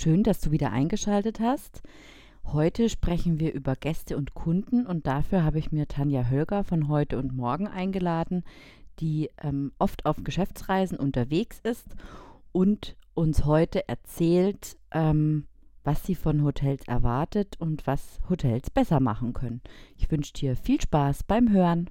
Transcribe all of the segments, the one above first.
Schön, dass du wieder eingeschaltet hast. Heute sprechen wir über Gäste und Kunden und dafür habe ich mir Tanja Hölger von heute und morgen eingeladen, die ähm, oft auf Geschäftsreisen unterwegs ist und uns heute erzählt, ähm, was sie von Hotels erwartet und was Hotels besser machen können. Ich wünsche dir viel Spaß beim Hören.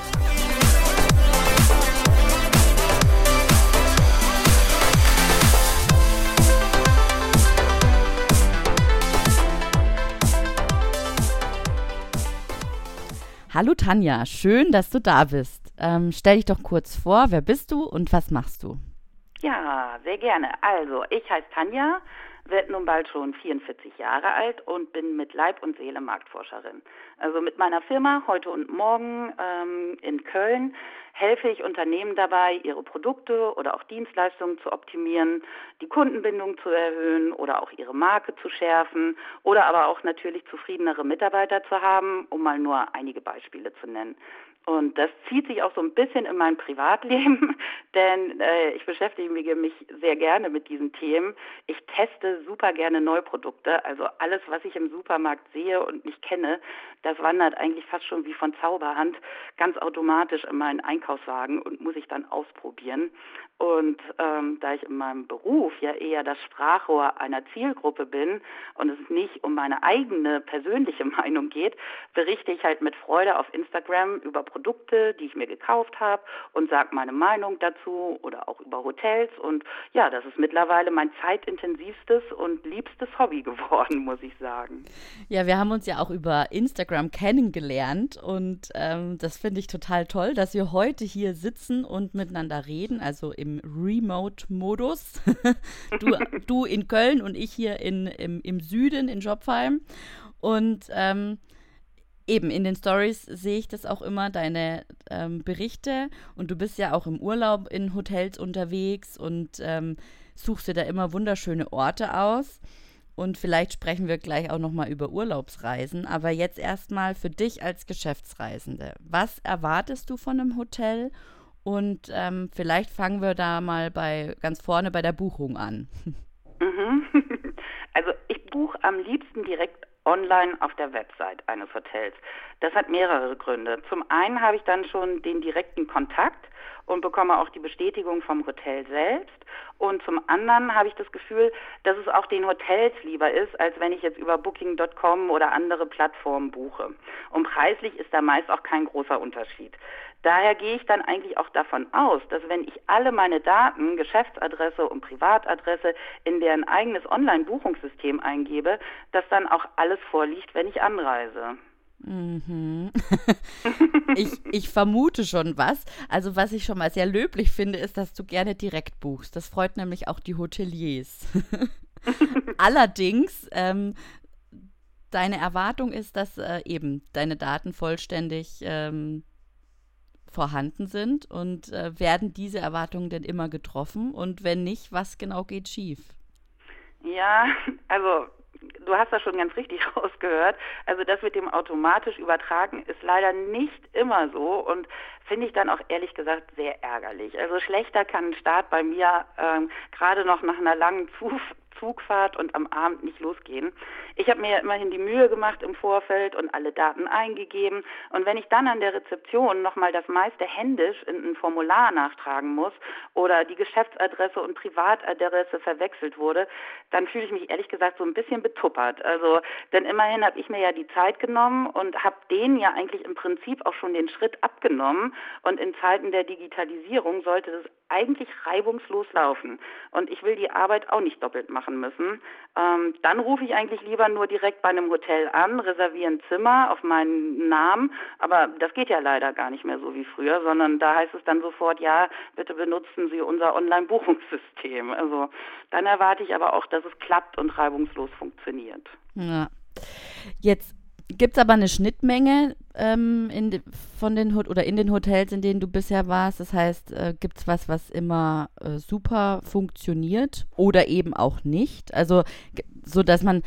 Hallo Tanja, schön, dass du da bist. Ähm, stell dich doch kurz vor, wer bist du und was machst du? Ja, sehr gerne. Also, ich heiße Tanja, werde nun bald schon 44 Jahre alt und bin mit Leib und Seele Marktforscherin. Also mit meiner Firma heute und morgen ähm, in Köln helfe ich Unternehmen dabei, ihre Produkte oder auch Dienstleistungen zu optimieren, die Kundenbindung zu erhöhen oder auch ihre Marke zu schärfen oder aber auch natürlich zufriedenere Mitarbeiter zu haben, um mal nur einige Beispiele zu nennen. Und das zieht sich auch so ein bisschen in mein Privatleben, denn äh, ich beschäftige mich sehr gerne mit diesen Themen. Ich teste super gerne Neuprodukte. Also alles, was ich im Supermarkt sehe und nicht kenne, das wandert eigentlich fast schon wie von Zauberhand ganz automatisch in meinen Einkaufswagen und muss ich dann ausprobieren. Und ähm, da ich in meinem Beruf ja eher das Sprachrohr einer Zielgruppe bin und es nicht um meine eigene persönliche Meinung geht, berichte ich halt mit Freude auf Instagram über Produkte, die ich mir gekauft habe und sage meine Meinung dazu oder auch über Hotels. Und ja, das ist mittlerweile mein zeitintensivstes und liebstes Hobby geworden, muss ich sagen. Ja, wir haben uns ja auch über Instagram kennengelernt und ähm, das finde ich total toll, dass wir heute hier sitzen und miteinander reden, also im Remote-Modus. du, du in Köln und ich hier in, im, im Süden in Jobfalm. Und ähm, eben in den Stories sehe ich das auch immer, deine ähm, Berichte. Und du bist ja auch im Urlaub in Hotels unterwegs und ähm, suchst dir da immer wunderschöne Orte aus. Und vielleicht sprechen wir gleich auch nochmal über Urlaubsreisen. Aber jetzt erstmal für dich als Geschäftsreisende. Was erwartest du von einem Hotel und ähm, vielleicht fangen wir da mal bei ganz vorne bei der Buchung an. Mhm. Also ich buche am liebsten direkt online auf der Website eines Hotels. Das hat mehrere Gründe. Zum einen habe ich dann schon den direkten Kontakt und bekomme auch die Bestätigung vom Hotel selbst. Und zum anderen habe ich das Gefühl, dass es auch den Hotels lieber ist, als wenn ich jetzt über Booking.com oder andere Plattformen buche. Und preislich ist da meist auch kein großer Unterschied. Daher gehe ich dann eigentlich auch davon aus, dass wenn ich alle meine Daten, Geschäftsadresse und Privatadresse in deren eigenes Online-Buchungssystem eingebe, dass dann auch alles vorliegt, wenn ich anreise. Mhm. ich, ich vermute schon was. Also was ich schon mal sehr löblich finde, ist, dass du gerne direkt buchst. Das freut nämlich auch die Hoteliers. Allerdings, ähm, deine Erwartung ist, dass äh, eben deine Daten vollständig ähm, vorhanden sind und äh, werden diese Erwartungen denn immer getroffen? Und wenn nicht, was genau geht schief? Ja, also du hast das schon ganz richtig rausgehört. Also das mit dem automatisch übertragen ist leider nicht immer so und finde ich dann auch ehrlich gesagt sehr ärgerlich. Also schlechter kann ein Start bei mir ähm, gerade noch nach einer langen Zuf Zugfahrt und am Abend nicht losgehen. Ich habe mir immerhin die Mühe gemacht im Vorfeld und alle Daten eingegeben. Und wenn ich dann an der Rezeption nochmal das meiste händisch in ein Formular nachtragen muss oder die Geschäftsadresse und Privatadresse verwechselt wurde, dann fühle ich mich ehrlich gesagt so ein bisschen betuppert. Also, denn immerhin habe ich mir ja die Zeit genommen und habe denen ja eigentlich im Prinzip auch schon den Schritt abgenommen. Und in Zeiten der Digitalisierung sollte das eigentlich reibungslos laufen. Und ich will die Arbeit auch nicht doppelt machen müssen. Ähm, dann rufe ich eigentlich lieber nur direkt bei einem Hotel an, reserviere ein Zimmer auf meinen Namen. Aber das geht ja leider gar nicht mehr so wie früher, sondern da heißt es dann sofort, ja, bitte benutzen Sie unser Online-Buchungssystem. Also dann erwarte ich aber auch, dass es klappt und reibungslos funktioniert. Ja. Jetzt Gibt es aber eine Schnittmenge ähm, in, von den oder in den Hotels, in denen du bisher warst? Das heißt, äh, gibt es was, was immer äh, super funktioniert oder eben auch nicht? Also so, dass man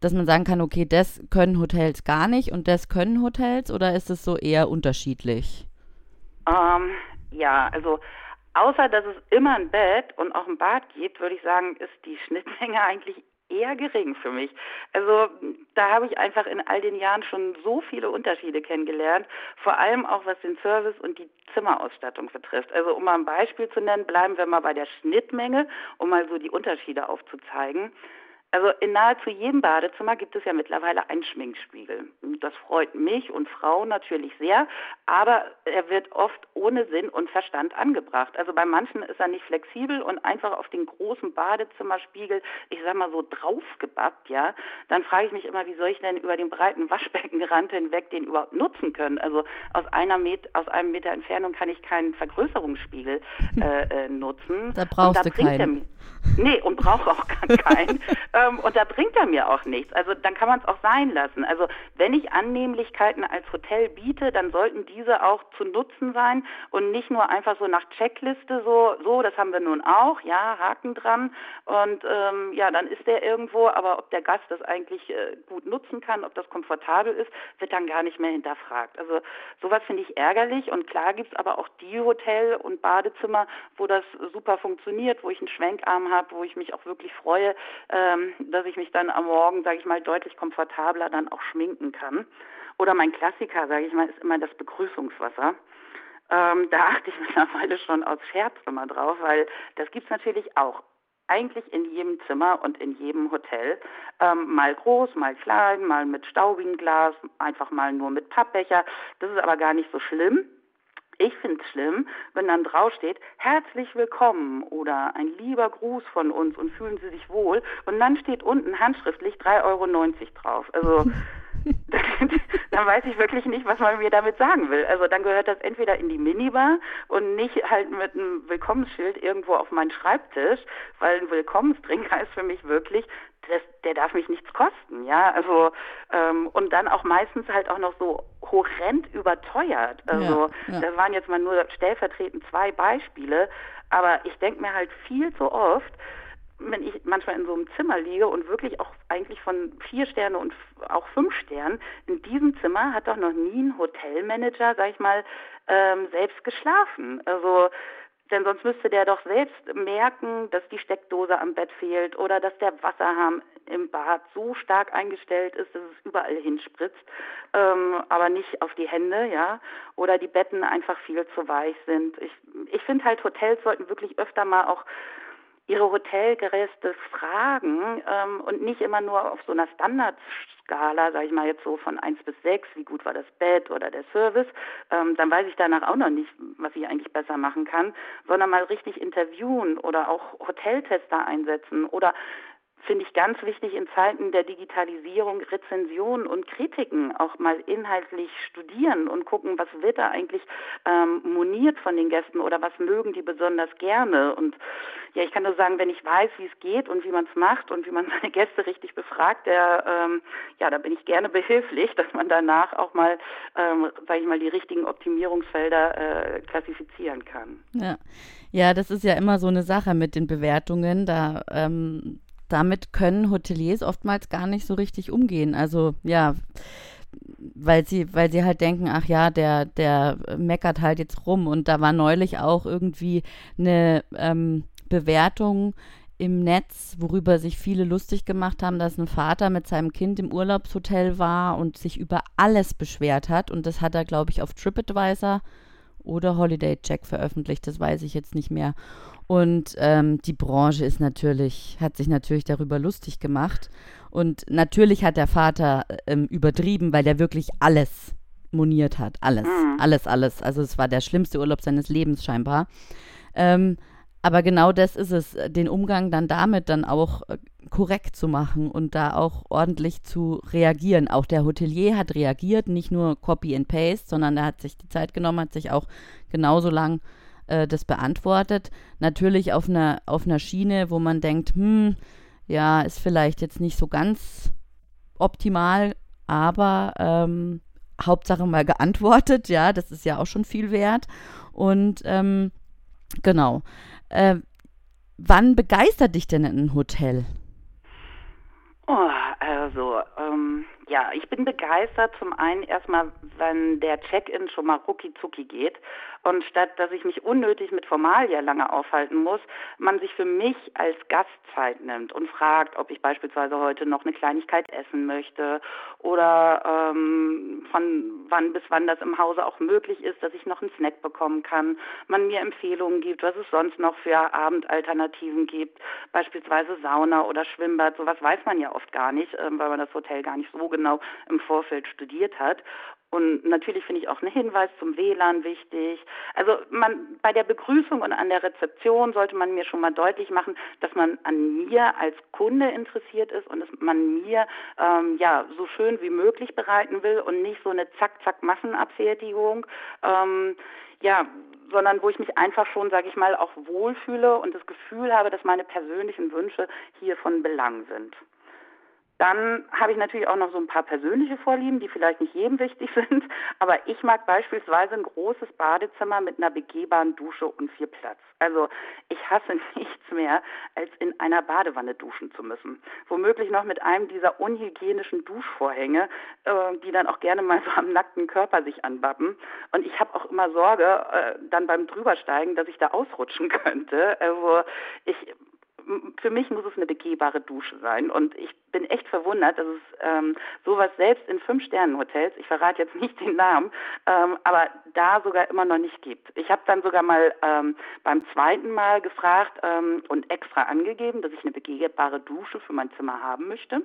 dass man sagen kann, okay, das können Hotels gar nicht und das können Hotels oder ist es so eher unterschiedlich? Ähm, ja, also außer dass es immer ein Bett und auch ein Bad gibt, würde ich sagen, ist die Schnittmenge eigentlich eher gering für mich. Also da habe ich einfach in all den Jahren schon so viele Unterschiede kennengelernt, vor allem auch was den Service und die Zimmerausstattung betrifft. Also um mal ein Beispiel zu nennen, bleiben wir mal bei der Schnittmenge, um mal so die Unterschiede aufzuzeigen. Also in nahezu jedem Badezimmer gibt es ja mittlerweile einen Schminkspiegel. Das freut mich und Frauen natürlich sehr, aber er wird oft ohne Sinn und Verstand angebracht. Also bei manchen ist er nicht flexibel und einfach auf den großen Badezimmerspiegel, ich sag mal so draufgebappt, ja. Dann frage ich mich immer, wie soll ich denn über den breiten Waschbeckenrand hinweg den überhaupt nutzen können? Also aus einer Met aus einem Meter Entfernung kann ich keinen Vergrößerungsspiegel äh, äh, nutzen. Da brauchst du keinen. Nee, und brauche auch keinen. ähm, und da bringt er mir auch nichts. Also dann kann man es auch sein lassen. Also wenn ich Annehmlichkeiten als Hotel biete, dann sollten diese auch zu nutzen sein und nicht nur einfach so nach Checkliste so, so, das haben wir nun auch, ja, Haken dran. Und ähm, ja, dann ist der irgendwo, aber ob der Gast das eigentlich äh, gut nutzen kann, ob das komfortabel ist, wird dann gar nicht mehr hinterfragt. Also sowas finde ich ärgerlich und klar gibt es aber auch die Hotel- und Badezimmer, wo das super funktioniert, wo ich einen Schwenkarm habe, wo ich mich auch wirklich freue, ähm, dass ich mich dann am Morgen, sage ich mal, deutlich komfortabler dann auch schminken kann. Oder mein Klassiker, sage ich mal, ist immer das Begrüßungswasser. Ähm, da achte ich mittlerweile schon aus Scherz immer drauf, weil das gibt es natürlich auch eigentlich in jedem Zimmer und in jedem Hotel. Ähm, mal groß, mal klein, mal mit staubigem Glas, einfach mal nur mit Pappbecher. Das ist aber gar nicht so schlimm. Ich finde es schlimm, wenn dann draufsteht, herzlich willkommen oder ein lieber Gruß von uns und fühlen Sie sich wohl. Und dann steht unten handschriftlich 3,90 Euro drauf. Also dann weiß ich wirklich nicht, was man mir damit sagen will. Also dann gehört das entweder in die Minibar und nicht halt mit einem Willkommensschild irgendwo auf meinen Schreibtisch, weil ein Willkommenstrinker ist für mich wirklich, das, der darf mich nichts kosten, ja. Also ähm, und dann auch meistens halt auch noch so horrend überteuert. Also ja, ja. das waren jetzt mal nur stellvertretend zwei Beispiele, aber ich denke mir halt viel zu oft, wenn ich manchmal in so einem Zimmer liege und wirklich auch eigentlich von vier Sterne und auch fünf Sternen, in diesem Zimmer hat doch noch nie ein Hotelmanager, sag ich mal, ähm, selbst geschlafen. Also denn sonst müsste der doch selbst merken, dass die Steckdose am Bett fehlt oder dass der Wasserhahn im Bad so stark eingestellt ist, dass es überall hinspritzt, ähm, aber nicht auf die Hände, ja, oder die Betten einfach viel zu weich sind. Ich, ich finde halt, Hotels sollten wirklich öfter mal auch ihre Hotelgäste fragen ähm, und nicht immer nur auf so einer Standardskala, sage ich mal jetzt so von 1 bis 6, wie gut war das Bett oder der Service, ähm, dann weiß ich danach auch noch nicht, was ich eigentlich besser machen kann, sondern mal richtig interviewen oder auch Hoteltester einsetzen oder finde ich ganz wichtig in Zeiten der Digitalisierung Rezensionen und Kritiken auch mal inhaltlich studieren und gucken, was wird da eigentlich ähm, moniert von den Gästen oder was mögen die besonders gerne. Und ja, ich kann nur sagen, wenn ich weiß, wie es geht und wie man es macht und wie man seine Gäste richtig befragt, der, ähm, ja, da bin ich gerne behilflich, dass man danach auch mal, ähm, sage ich mal, die richtigen Optimierungsfelder äh, klassifizieren kann. Ja. Ja, das ist ja immer so eine Sache mit den Bewertungen. Da ähm, damit können Hoteliers oftmals gar nicht so richtig umgehen. Also ja, weil sie, weil sie halt denken, ach ja, der, der meckert halt jetzt rum. Und da war neulich auch irgendwie eine ähm, Bewertung im Netz, worüber sich viele lustig gemacht haben, dass ein Vater mit seinem Kind im Urlaubshotel war und sich über alles beschwert hat. Und das hat er, glaube ich, auf TripAdvisor oder Holiday Check veröffentlicht, das weiß ich jetzt nicht mehr. Und ähm, die Branche ist natürlich, hat sich natürlich darüber lustig gemacht. Und natürlich hat der Vater ähm, übertrieben, weil er wirklich alles moniert hat. Alles, mhm. alles, alles. Also es war der schlimmste Urlaub seines Lebens scheinbar. Ähm, aber genau das ist es, den Umgang dann damit dann auch äh, korrekt zu machen und da auch ordentlich zu reagieren. Auch der Hotelier hat reagiert, nicht nur Copy and Paste, sondern er hat sich die Zeit genommen, hat sich auch genauso lang äh, das beantwortet. Natürlich auf einer, auf einer Schiene, wo man denkt, hm, ja, ist vielleicht jetzt nicht so ganz optimal, aber ähm, Hauptsache mal geantwortet, ja, das ist ja auch schon viel wert. Und ähm, genau. Äh, wann begeistert dich denn ein Hotel? Oh, also, ähm, ja, ich bin begeistert. Zum einen erstmal, wenn der Check-in schon mal rucki zucki geht und statt, dass ich mich unnötig mit Formalia lange aufhalten muss, man sich für mich als Gast Zeit nimmt und fragt, ob ich beispielsweise heute noch eine Kleinigkeit essen möchte oder ähm, von wann bis wann das im Hause auch möglich ist, dass ich noch einen Snack bekommen kann, man mir Empfehlungen gibt, was es sonst noch für Abendalternativen gibt, beispielsweise Sauna oder Schwimmbad, sowas weiß man ja oft gar nicht, ähm, weil man das Hotel gar nicht so genau im Vorfeld studiert hat. Und natürlich finde ich auch einen Hinweis zum WLAN wichtig. Also man bei der Begrüßung und an der Rezeption sollte man mir schon mal deutlich machen, dass man an mir als Kunde interessiert ist und dass man mir ähm, ja so schön wie möglich bereiten will und nicht so eine zack-zack Massenabfertigung. Ähm, ja, sondern wo ich mich einfach schon, sage ich mal, auch wohlfühle und das Gefühl habe, dass meine persönlichen Wünsche hier von Belang sind. Dann habe ich natürlich auch noch so ein paar persönliche Vorlieben, die vielleicht nicht jedem wichtig sind. Aber ich mag beispielsweise ein großes Badezimmer mit einer begehbaren Dusche und viel Platz. Also ich hasse nichts mehr, als in einer Badewanne duschen zu müssen. Womöglich noch mit einem dieser unhygienischen Duschvorhänge, äh, die dann auch gerne mal so am nackten Körper sich anbappen. Und ich habe auch immer Sorge, äh, dann beim Drübersteigen, dass ich da ausrutschen könnte. Also ich für mich muss es eine begehbare Dusche sein. Und ich bin echt verwundert, dass es ähm, sowas selbst in Fünf-Sternen-Hotels, ich verrate jetzt nicht den Namen, ähm, aber da sogar immer noch nicht gibt. Ich habe dann sogar mal ähm, beim zweiten Mal gefragt ähm, und extra angegeben, dass ich eine begehbare Dusche für mein Zimmer haben möchte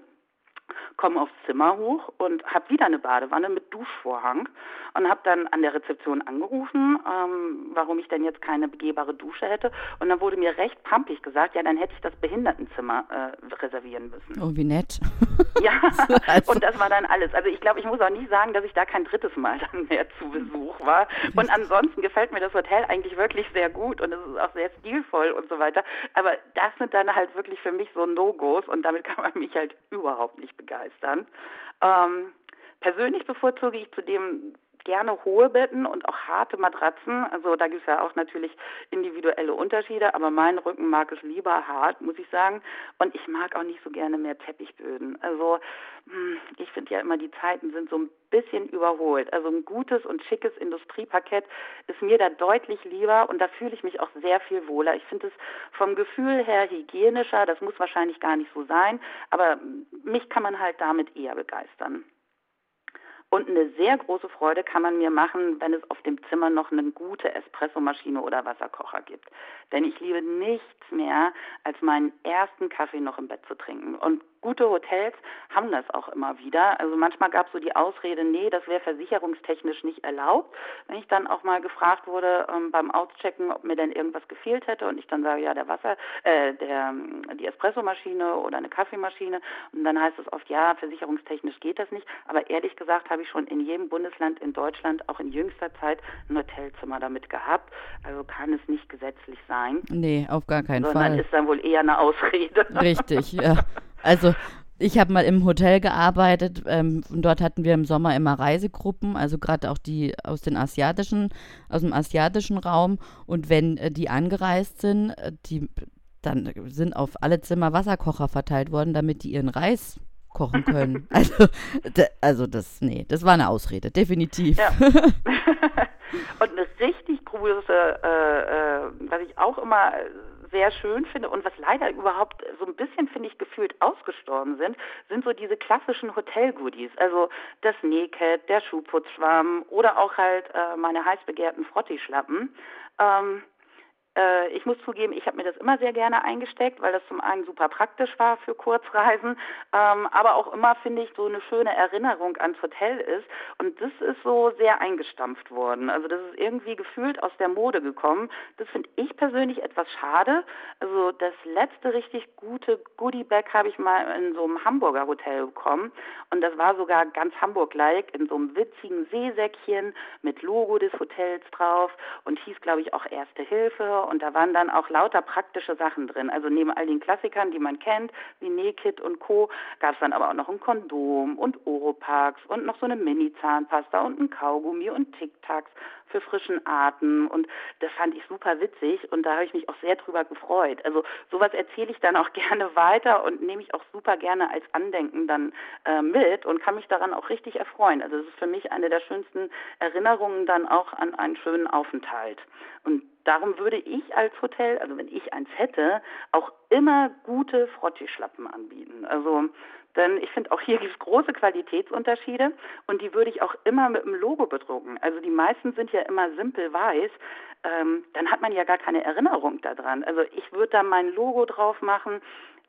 komme aufs Zimmer hoch und habe wieder eine Badewanne mit Duschvorhang und habe dann an der Rezeption angerufen, ähm, warum ich denn jetzt keine begehbare Dusche hätte. Und dann wurde mir recht pampig gesagt, ja, dann hätte ich das Behindertenzimmer äh, reservieren müssen. Oh, wie nett. Ja, also. und das war dann alles. Also ich glaube, ich muss auch nicht sagen, dass ich da kein drittes Mal dann mehr zu Besuch war. Und ansonsten gefällt mir das Hotel eigentlich wirklich sehr gut und es ist auch sehr stilvoll und so weiter. Aber das sind dann halt wirklich für mich so No-Gos und damit kann man mich halt überhaupt nicht begeistern. Ähm, persönlich bevorzuge ich zudem gerne hohe Betten und auch harte Matratzen. Also da gibt es ja auch natürlich individuelle Unterschiede, aber mein Rücken mag es lieber hart, muss ich sagen. Und ich mag auch nicht so gerne mehr Teppichböden. Also hm, ich finde ja immer, die Zeiten sind so ein bisschen überholt. Also ein gutes und schickes Industrieparkett ist mir da deutlich lieber und da fühle ich mich auch sehr viel wohler. Ich finde es vom Gefühl her hygienischer, das muss wahrscheinlich gar nicht so sein, aber mich kann man halt damit eher begeistern. Und eine sehr große Freude kann man mir machen, wenn es auf dem Zimmer noch eine gute Espressomaschine oder Wasserkocher gibt. Denn ich liebe nichts mehr, als meinen ersten Kaffee noch im Bett zu trinken. Und gute Hotels haben das auch immer wieder. Also manchmal gab es so die Ausrede, nee, das wäre versicherungstechnisch nicht erlaubt. Wenn ich dann auch mal gefragt wurde ähm, beim Auschecken, ob mir denn irgendwas gefehlt hätte und ich dann sage, ja, der Wasser, äh, der, die Espressomaschine oder eine Kaffeemaschine und dann heißt es oft, ja, versicherungstechnisch geht das nicht. Aber ehrlich gesagt habe ich schon in jedem Bundesland in Deutschland, auch in jüngster Zeit, ein Hotelzimmer damit gehabt. Also kann es nicht gesetzlich sein. Nee, auf gar keinen sondern Fall. Sondern ist dann wohl eher eine Ausrede. Richtig, ja. Also ich habe mal im Hotel gearbeitet ähm, und dort hatten wir im Sommer immer Reisegruppen, also gerade auch die aus den asiatischen, aus dem asiatischen Raum. Und wenn äh, die angereist sind, äh, die dann sind auf alle Zimmer Wasserkocher verteilt worden, damit die ihren Reis kochen können. also, also das, nee, das war eine Ausrede, definitiv. Ja. und eine richtig große, äh, äh, was ich auch immer sehr schön finde und was leider überhaupt so ein bisschen, finde ich, gefühlt ausgestorben sind, sind so diese klassischen Hotel-Goodies. Also das Nähket, der Schuhputzschwamm oder auch halt äh, meine heiß begehrten Frotti-Schlappen. Ähm, äh, ich muss zugeben, ich habe mir das immer sehr gerne eingesteckt, weil das zum einen super praktisch war für Kurzreisen, ähm, aber auch immer, finde ich, so eine schöne Erinnerung ans Hotel ist. Und das ist so sehr eingestampft worden. Also das ist irgendwie gefühlt aus der Mode gekommen. Das finde ich persönlich etwas schade. Also das letzte richtig gute Goodie-Bag habe ich mal in so einem Hamburger Hotel bekommen. Und das war sogar ganz Hamburg-like in so einem witzigen Seesäckchen mit Logo des Hotels drauf und hieß, glaube ich, auch Erste Hilfe und da waren dann auch lauter praktische Sachen drin. Also neben all den Klassikern, die man kennt, wie Nähkit und Co., gab es dann aber auch noch ein Kondom und Oropax und noch so eine Mini-Zahnpasta und ein Kaugummi und Tic-Tacs für frischen Atem und das fand ich super witzig und da habe ich mich auch sehr drüber gefreut. Also sowas erzähle ich dann auch gerne weiter und nehme ich auch super gerne als Andenken dann äh, mit und kann mich daran auch richtig erfreuen. Also es ist für mich eine der schönsten Erinnerungen dann auch an einen schönen Aufenthalt. Und darum würde ich als Hotel, also wenn ich eins hätte, auch immer gute Frottischlappen anbieten. Also denn ich finde, auch hier gibt es große Qualitätsunterschiede und die würde ich auch immer mit dem Logo bedrucken. Also die meisten sind ja immer simpel weiß. Ähm, dann hat man ja gar keine Erinnerung daran. Also ich würde da mein Logo drauf machen.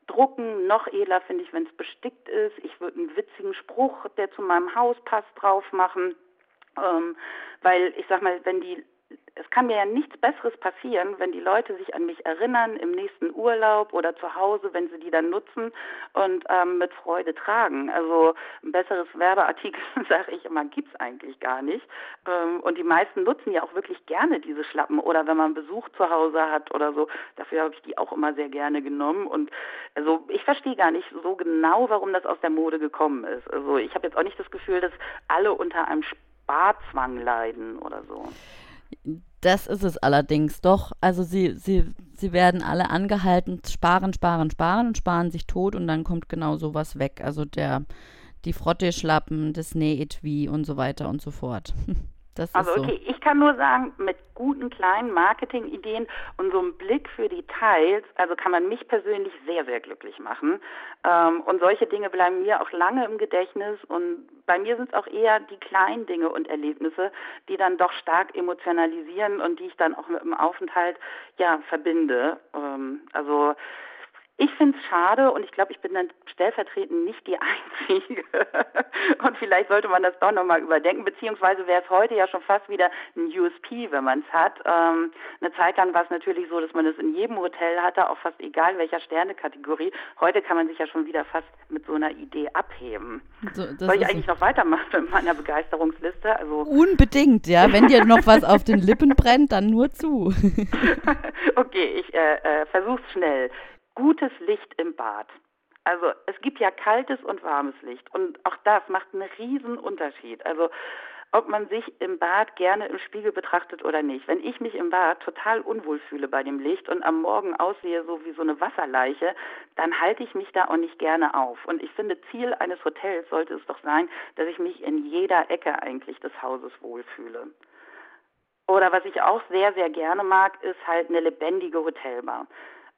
Drucken, noch edler finde ich, wenn es bestickt ist. Ich würde einen witzigen Spruch, der zu meinem Haus passt, drauf machen. Ähm, weil ich sag mal, wenn die es kann mir ja nichts Besseres passieren, wenn die Leute sich an mich erinnern im nächsten Urlaub oder zu Hause, wenn sie die dann nutzen und ähm, mit Freude tragen. Also ein besseres Werbeartikel, sage ich immer, gibt es eigentlich gar nicht. Ähm, und die meisten nutzen ja auch wirklich gerne diese Schlappen oder wenn man Besuch zu Hause hat oder so. Dafür habe ich die auch immer sehr gerne genommen. Und also ich verstehe gar nicht so genau, warum das aus der Mode gekommen ist. Also ich habe jetzt auch nicht das Gefühl, dass alle unter einem Sparzwang leiden oder so. Das ist es allerdings doch. Also sie, sie, sie werden alle angehalten, sparen, sparen, sparen und sparen sich tot und dann kommt genau sowas weg. Also der, die Frotteschlappen, das Nähetui und so weiter und so fort. Das also okay, so. ich kann nur sagen, mit guten kleinen Marketingideen und so einem Blick für Details, also kann man mich persönlich sehr, sehr glücklich machen. Ähm, und solche Dinge bleiben mir auch lange im Gedächtnis und bei mir sind es auch eher die kleinen Dinge und Erlebnisse, die dann doch stark emotionalisieren und die ich dann auch mit dem Aufenthalt ja verbinde. Ähm, also ich finde es schade und ich glaube, ich bin dann stellvertretend nicht die Einzige. und vielleicht sollte man das doch nochmal überdenken, beziehungsweise wäre es heute ja schon fast wieder ein USP, wenn man es hat. Ähm, eine Zeit lang war es natürlich so, dass man es in jedem Hotel hatte, auch fast egal welcher Sternekategorie. Heute kann man sich ja schon wieder fast mit so einer Idee abheben. So, Soll ich eigentlich noch weitermachen mit meiner Begeisterungsliste? Also Unbedingt, ja. Wenn dir noch was auf den Lippen brennt, dann nur zu. okay, ich äh, äh, versuch's schnell gutes Licht im Bad. Also es gibt ja kaltes und warmes Licht und auch das macht einen riesen Unterschied. Also ob man sich im Bad gerne im Spiegel betrachtet oder nicht. Wenn ich mich im Bad total unwohl fühle bei dem Licht und am Morgen aussehe so wie so eine Wasserleiche, dann halte ich mich da auch nicht gerne auf. Und ich finde, Ziel eines Hotels sollte es doch sein, dass ich mich in jeder Ecke eigentlich des Hauses wohlfühle. Oder was ich auch sehr, sehr gerne mag, ist halt eine lebendige Hotelbar.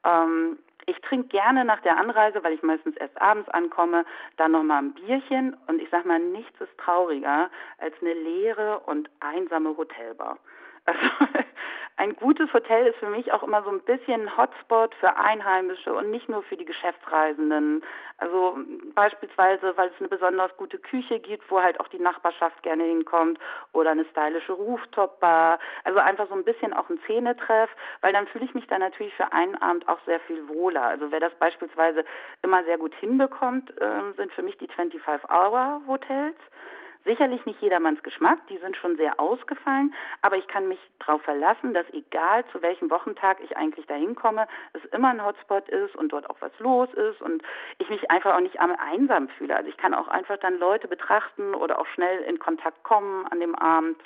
Ähm, ich trinke gerne nach der Anreise, weil ich meistens erst abends ankomme, dann nochmal ein Bierchen und ich sag mal, nichts ist trauriger als eine leere und einsame Hotelbar. Also ein gutes Hotel ist für mich auch immer so ein bisschen ein Hotspot für Einheimische und nicht nur für die Geschäftsreisenden. Also beispielsweise, weil es eine besonders gute Küche gibt, wo halt auch die Nachbarschaft gerne hinkommt oder eine stylische Rooftop-Bar. Also einfach so ein bisschen auch ein Szenetreff, weil dann fühle ich mich da natürlich für einen Abend auch sehr viel wohler. Also wer das beispielsweise immer sehr gut hinbekommt, äh, sind für mich die 25-Hour-Hotels. Sicherlich nicht jedermanns Geschmack, die sind schon sehr ausgefallen, aber ich kann mich darauf verlassen, dass egal zu welchem Wochentag ich eigentlich dahin komme, es immer ein Hotspot ist und dort auch was los ist und ich mich einfach auch nicht einsam fühle. Also ich kann auch einfach dann Leute betrachten oder auch schnell in Kontakt kommen an dem Abend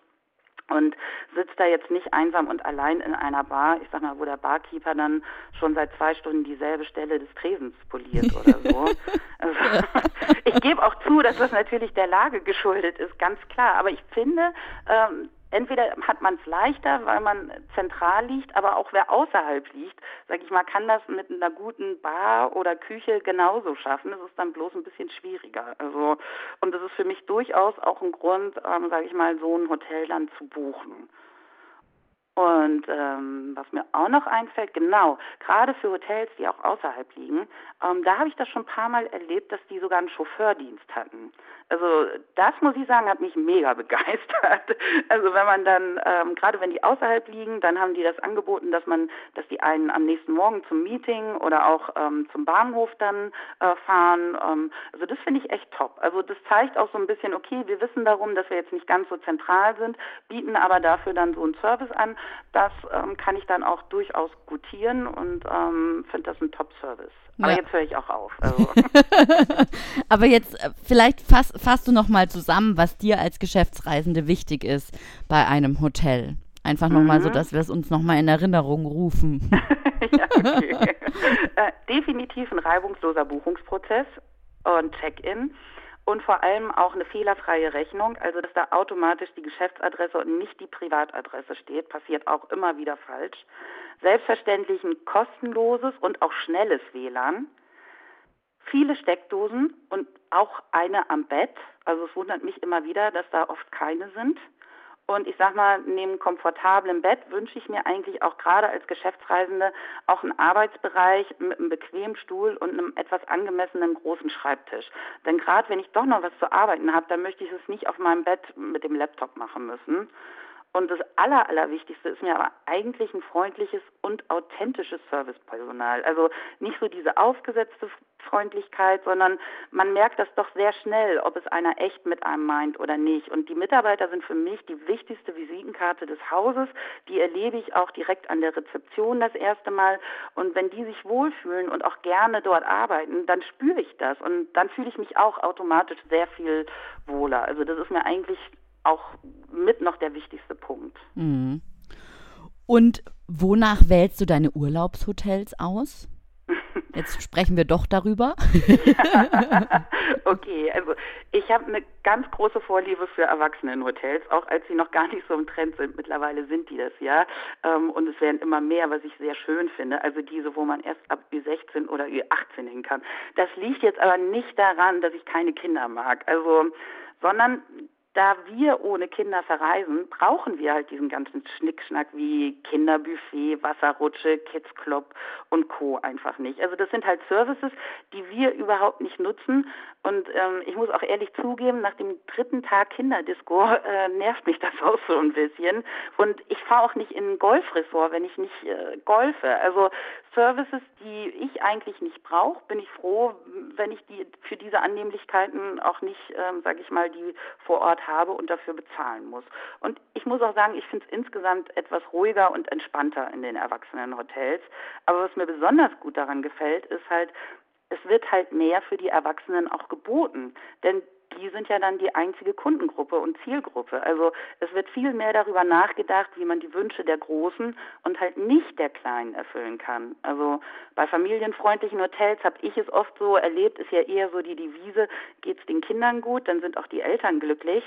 und sitzt da jetzt nicht einsam und allein in einer Bar, ich sag mal, wo der Barkeeper dann schon seit zwei Stunden dieselbe Stelle des Tresens poliert oder so. Also, ich gebe auch zu, dass das natürlich der Lage geschuldet ist, ganz klar. Aber ich finde, ähm, entweder hat man es leichter, weil man zentral liegt, aber auch wer außerhalb liegt, sag ich mal, kann das mit einer guten Bar oder Küche genauso schaffen. Es ist dann bloß ein bisschen schwieriger. Also und das ist für mich durchaus auch ein Grund, ähm, sage ich mal, so ein Hotel dann zu buchen. Und ähm, was mir auch noch einfällt, genau, gerade für Hotels, die auch außerhalb liegen, ähm, da habe ich das schon ein paar Mal erlebt, dass die sogar einen Chauffeurdienst hatten. Also das muss ich sagen, hat mich mega begeistert. Also wenn man dann, ähm, gerade wenn die außerhalb liegen, dann haben die das angeboten, dass man, dass die einen am nächsten Morgen zum Meeting oder auch ähm, zum Bahnhof dann äh, fahren. Ähm, also das finde ich echt top. Also das zeigt auch so ein bisschen, okay, wir wissen darum, dass wir jetzt nicht ganz so zentral sind, bieten aber dafür dann so einen Service an das ähm, kann ich dann auch durchaus gutieren und ähm, finde das ein Top-Service. Aber ja. jetzt höre ich auch auf. Also. Aber jetzt äh, vielleicht fass, fasst du noch mal zusammen, was dir als Geschäftsreisende wichtig ist bei einem Hotel. Einfach mhm. nochmal so, dass wir es uns nochmal in Erinnerung rufen. ja, okay. äh, definitiv ein reibungsloser Buchungsprozess und Check-in und vor allem auch eine fehlerfreie Rechnung, also dass da automatisch die Geschäftsadresse und nicht die Privatadresse steht, passiert auch immer wieder falsch. Selbstverständlich ein kostenloses und auch schnelles WLAN, viele Steckdosen und auch eine am Bett. Also es wundert mich immer wieder, dass da oft keine sind. Und ich sag mal, neben komfortablem Bett wünsche ich mir eigentlich auch gerade als Geschäftsreisende auch einen Arbeitsbereich mit einem bequemen Stuhl und einem etwas angemessenen großen Schreibtisch. Denn gerade wenn ich doch noch was zu arbeiten habe, dann möchte ich es nicht auf meinem Bett mit dem Laptop machen müssen. Und das Aller, Allerwichtigste ist mir aber eigentlich ein freundliches und authentisches Servicepersonal. Also nicht so diese aufgesetzte Freundlichkeit, sondern man merkt das doch sehr schnell, ob es einer echt mit einem meint oder nicht. Und die Mitarbeiter sind für mich die wichtigste Visitenkarte des Hauses. Die erlebe ich auch direkt an der Rezeption das erste Mal. Und wenn die sich wohlfühlen und auch gerne dort arbeiten, dann spüre ich das. Und dann fühle ich mich auch automatisch sehr viel wohler. Also das ist mir eigentlich auch mit noch der wichtigste Punkt. Mhm. Und wonach wählst du deine Urlaubshotels aus? Jetzt sprechen wir doch darüber. okay, also ich habe eine ganz große Vorliebe für Erwachsenenhotels, auch als sie noch gar nicht so im Trend sind. Mittlerweile sind die das ja. Ähm, und es werden immer mehr, was ich sehr schön finde. Also diese, wo man erst ab Ü16 oder Ü18 hin kann. Das liegt jetzt aber nicht daran, dass ich keine Kinder mag. Also sondern da wir ohne Kinder verreisen, brauchen wir halt diesen ganzen Schnickschnack wie Kinderbuffet, Wasserrutsche, Kids Club und Co. einfach nicht. Also das sind halt Services, die wir überhaupt nicht nutzen. Und ähm, ich muss auch ehrlich zugeben, nach dem dritten Tag Kinderdisco äh, nervt mich das auch so ein bisschen. Und ich fahre auch nicht in ein Golfressort, wenn ich nicht äh, golfe. Also Services, die ich eigentlich nicht brauche, bin ich froh, wenn ich die für diese Annehmlichkeiten auch nicht, ähm, sage ich mal, die vor Ort habe und dafür bezahlen muss. Und ich muss auch sagen, ich finde es insgesamt etwas ruhiger und entspannter in den Erwachsenenhotels. Aber was mir besonders gut daran gefällt, ist halt, es wird halt mehr für die Erwachsenen auch geboten. Denn die sind ja dann die einzige Kundengruppe und Zielgruppe. Also es wird viel mehr darüber nachgedacht, wie man die Wünsche der Großen und halt nicht der Kleinen erfüllen kann. Also bei familienfreundlichen Hotels habe ich es oft so erlebt, ist ja eher so die Devise, geht es den Kindern gut, dann sind auch die Eltern glücklich.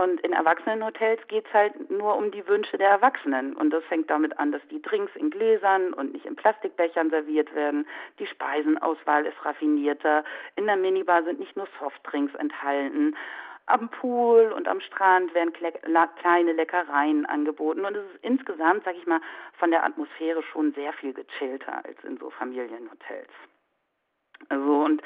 Und in Erwachsenenhotels geht es halt nur um die Wünsche der Erwachsenen. Und das fängt damit an, dass die Drinks in Gläsern und nicht in Plastikbechern serviert werden. Die Speisenauswahl ist raffinierter. In der Minibar sind nicht nur Softdrinks enthalten. Am Pool und am Strand werden kleine Leckereien angeboten. Und es ist insgesamt, sag ich mal, von der Atmosphäre schon sehr viel gechillter als in so Familienhotels. Also und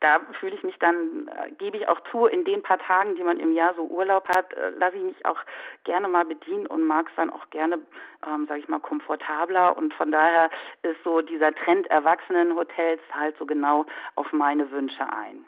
da fühle ich mich dann, äh, gebe ich auch zu, in den paar Tagen, die man im Jahr so Urlaub hat, äh, lasse ich mich auch gerne mal bedienen und mag es dann auch gerne, ähm, sage ich mal, komfortabler. Und von daher ist so dieser Trend Erwachsenenhotels halt so genau auf meine Wünsche ein.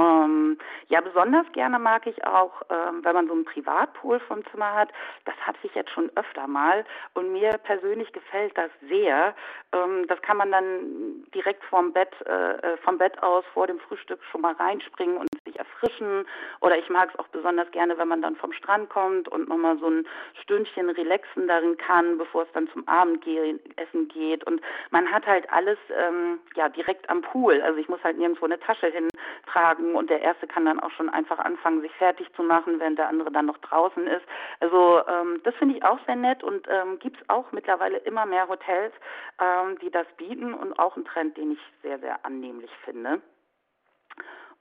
Ähm, ja, besonders gerne mag ich auch, ähm, wenn man so einen Privatpool vom Zimmer hat. Das hatte ich jetzt schon öfter mal und mir persönlich gefällt das sehr. Ähm, das kann man dann direkt vom Bett, äh, äh vom Bett aus vor dem Frühstück schon mal reinspringen und sich erfrischen. Oder ich mag es auch besonders gerne, wenn man dann vom Strand kommt und nochmal so ein Stündchen relaxen darin kann, bevor es dann zum Abendessen geht. Und man hat halt alles ähm, ja direkt am Pool. Also ich muss halt nirgendwo eine Tasche hintragen und der erste kann dann auch schon einfach anfangen, sich fertig zu machen, während der andere dann noch draußen ist. Also ähm, das finde ich auch sehr nett und ähm, gibt es auch mittlerweile immer mehr Hotels, ähm, die das bieten und auch ein Trend, den ich sehr, sehr annehmlich finde.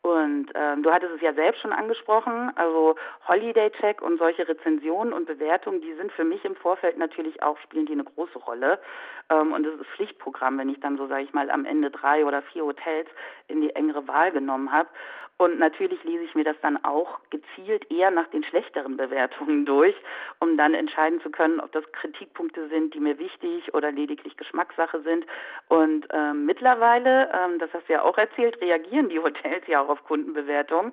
Und ähm, du hattest es ja selbst schon angesprochen, also Holiday Check und solche Rezensionen und Bewertungen, die sind für mich im Vorfeld natürlich auch, spielen die eine große Rolle. Ähm, und das ist Pflichtprogramm, wenn ich dann so, sage ich mal, am Ende drei oder vier Hotels in die engere Wahl genommen habe. Und natürlich lese ich mir das dann auch gezielt eher nach den schlechteren Bewertungen durch, um dann entscheiden zu können, ob das Kritikpunkte sind, die mir wichtig oder lediglich Geschmackssache sind. Und ähm, mittlerweile, ähm, das hast du ja auch erzählt, reagieren die Hotels ja auch auf Kundenbewertungen.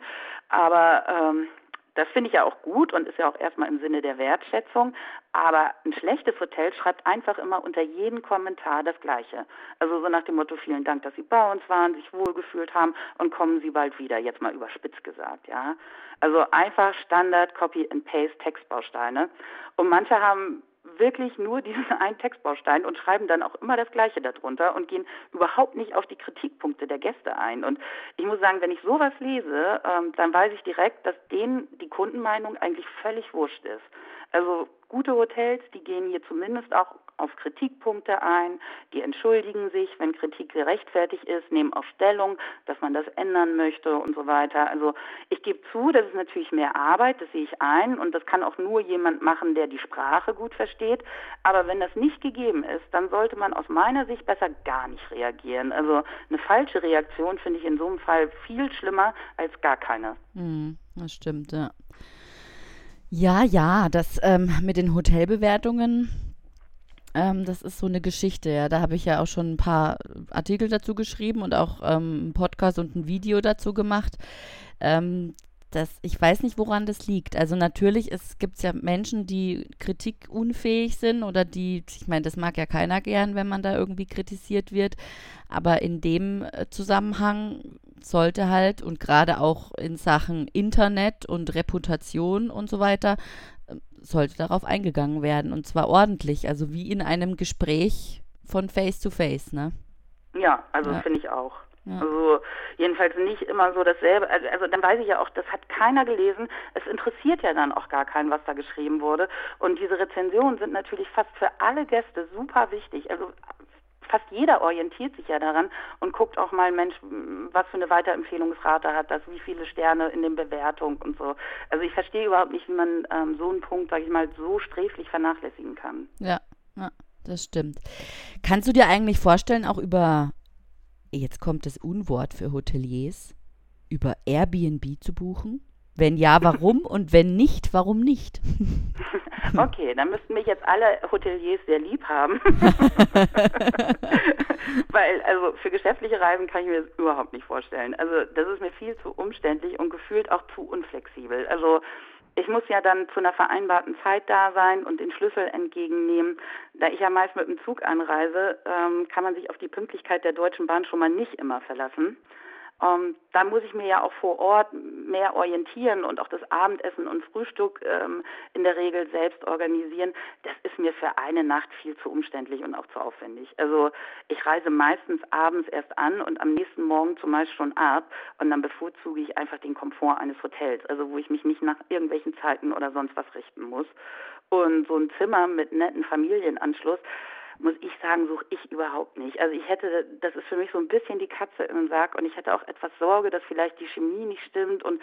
Aber ähm, Das finde ich ja auch gut und ist ja auch erstmal im Sinne der Wertschätzung. Aber ein schlechtes Hotel schreibt einfach immer unter jeden Kommentar das Gleiche. Also so nach dem Motto, vielen Dank, dass Sie bei uns waren, sich wohlgefühlt haben und kommen Sie bald wieder, jetzt mal überspitzt gesagt, ja. Also einfach Standard Copy and Paste Textbausteine. Und manche haben wirklich nur diesen einen Textbaustein und schreiben dann auch immer das Gleiche darunter und gehen überhaupt nicht auf die Kritikpunkte der Gäste ein. Und ich muss sagen, wenn ich sowas lese, ähm, dann weiß ich direkt, dass denen die Kundenmeinung eigentlich völlig wurscht ist. Also gute Hotels, die gehen hier zumindest auch auf Kritikpunkte ein, die entschuldigen sich, wenn Kritik gerechtfertigt ist, nehmen auch Stellung, dass man das ändern möchte und so weiter. Also ich gebe zu, das ist natürlich mehr Arbeit, das sehe ich ein und das kann auch nur jemand machen, der die Sprache gut versteht. Aber wenn das nicht gegeben ist, dann sollte man aus meiner Sicht besser gar nicht reagieren. Also eine falsche Reaktion finde ich in so einem Fall viel schlimmer als gar keine. Hm, das stimmt, ja. Ja, ja, das ähm, mit den Hotelbewertungen, ähm, das ist so eine Geschichte. Ja. Da habe ich ja auch schon ein paar Artikel dazu geschrieben und auch ähm, einen Podcast und ein Video dazu gemacht. Ähm, das, ich weiß nicht, woran das liegt. Also natürlich gibt es ja Menschen, die kritikunfähig sind oder die, ich meine, das mag ja keiner gern, wenn man da irgendwie kritisiert wird. Aber in dem äh, Zusammenhang sollte halt und gerade auch in Sachen Internet und Reputation und so weiter, sollte darauf eingegangen werden und zwar ordentlich, also wie in einem Gespräch von Face to Face, ne? Ja, also ja. finde ich auch. Ja. Also jedenfalls nicht immer so dasselbe. Also, also dann weiß ich ja auch, das hat keiner gelesen. Es interessiert ja dann auch gar keinen, was da geschrieben wurde. Und diese Rezensionen sind natürlich fast für alle Gäste super wichtig. Also fast jeder orientiert sich ja daran und guckt auch mal, Mensch, was für eine Weiterempfehlungsrate hat das, wie viele Sterne in den Bewertungen und so. Also ich verstehe überhaupt nicht, wie man ähm, so einen Punkt, sage ich mal, so sträflich vernachlässigen kann. Ja, ja, das stimmt. Kannst du dir eigentlich vorstellen, auch über, jetzt kommt das Unwort für Hoteliers, über Airbnb zu buchen? Wenn ja, warum? und wenn nicht, warum nicht? Okay, dann müssten mich jetzt alle Hoteliers sehr lieb haben. Weil, also für geschäftliche Reisen kann ich mir das überhaupt nicht vorstellen. Also das ist mir viel zu umständlich und gefühlt auch zu unflexibel. Also ich muss ja dann zu einer vereinbarten Zeit da sein und den Schlüssel entgegennehmen. Da ich ja meist mit dem Zug anreise, ähm, kann man sich auf die Pünktlichkeit der Deutschen Bahn schon mal nicht immer verlassen. Ähm, da muss ich mir ja auch vor Ort mehr orientieren und auch das Abendessen und Frühstück ähm, in der Regel selbst organisieren. Das ist mir für eine Nacht viel zu umständlich und auch zu aufwendig. Also ich reise meistens abends erst an und am nächsten Morgen zumeist schon ab und dann bevorzuge ich einfach den Komfort eines Hotels, also wo ich mich nicht nach irgendwelchen Zeiten oder sonst was richten muss. Und so ein Zimmer mit netten Familienanschluss, muss ich sagen, suche ich überhaupt nicht. Also ich hätte, das ist für mich so ein bisschen die Katze im Sack und ich hätte auch etwas Sorge, dass vielleicht die Chemie nicht stimmt und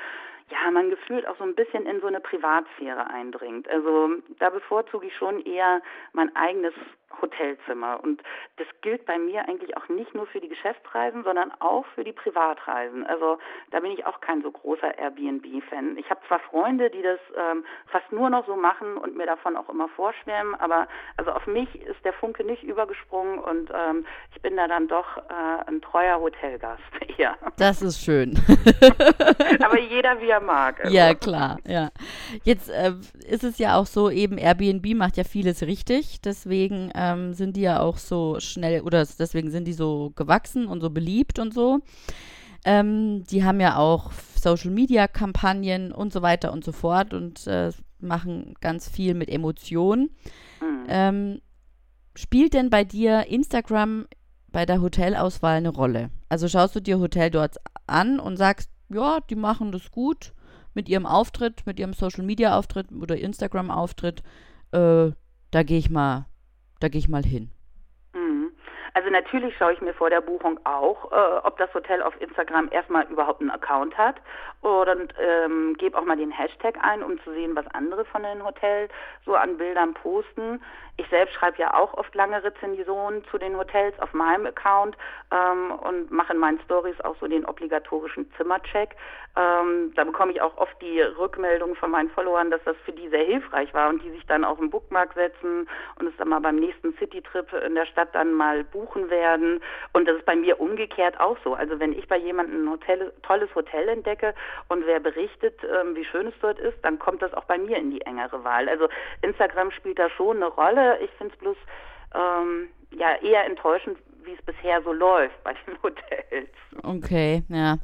ja, man gefühlt auch so ein bisschen in so eine Privatsphäre eindringt. Also da bevorzuge ich schon eher mein eigenes Hotelzimmer. Und das gilt bei mir eigentlich auch nicht nur für die Geschäftsreisen, sondern auch für die Privatreisen. Also da bin ich auch kein so großer Airbnb-Fan. Ich habe zwar Freunde, die das ähm, fast nur noch so machen und mir davon auch immer vorschwärmen, aber also auf mich ist der Funke nicht übergesprungen und ähm, ich bin da dann doch äh, ein treuer Hotelgast. ja. Das ist schön. aber jeder wie er mag. Also. Ja, klar, ja. Jetzt äh, ist es ja auch so, eben Airbnb macht ja vieles richtig, deswegen ähm, sind die ja auch so schnell, oder deswegen sind die so gewachsen und so beliebt und so. Ähm, die haben ja auch Social-Media-Kampagnen und so weiter und so fort und äh, machen ganz viel mit Emotionen. Mhm. Ähm, spielt denn bei dir Instagram bei der Hotelauswahl eine Rolle? Also schaust du dir Hotel dort an und sagst, ja, die machen das gut mit ihrem Auftritt, mit ihrem Social Media Auftritt oder Instagram Auftritt. Äh, da gehe ich mal, da gehe ich mal hin. Also natürlich schaue ich mir vor der Buchung auch, äh, ob das Hotel auf Instagram erstmal überhaupt einen Account hat und ähm, gebe auch mal den Hashtag ein, um zu sehen, was andere von den Hotels so an Bildern posten. Ich selbst schreibe ja auch oft lange Rezensionen zu den Hotels auf meinem Account ähm, und mache in meinen Stories auch so den obligatorischen Zimmercheck. Ähm, da bekomme ich auch oft die Rückmeldung von meinen Followern, dass das für die sehr hilfreich war und die sich dann auf den Bookmark setzen und es dann mal beim nächsten Citytrip in der Stadt dann mal buchen werden. Und das ist bei mir umgekehrt auch so. Also wenn ich bei jemandem ein Hotel, tolles Hotel entdecke und wer berichtet, ähm, wie schön es dort ist, dann kommt das auch bei mir in die engere Wahl. Also Instagram spielt da schon eine Rolle. Ich finde es bloß ähm, ja eher enttäuschend, wie es bisher so läuft bei den Hotels. Okay, ja.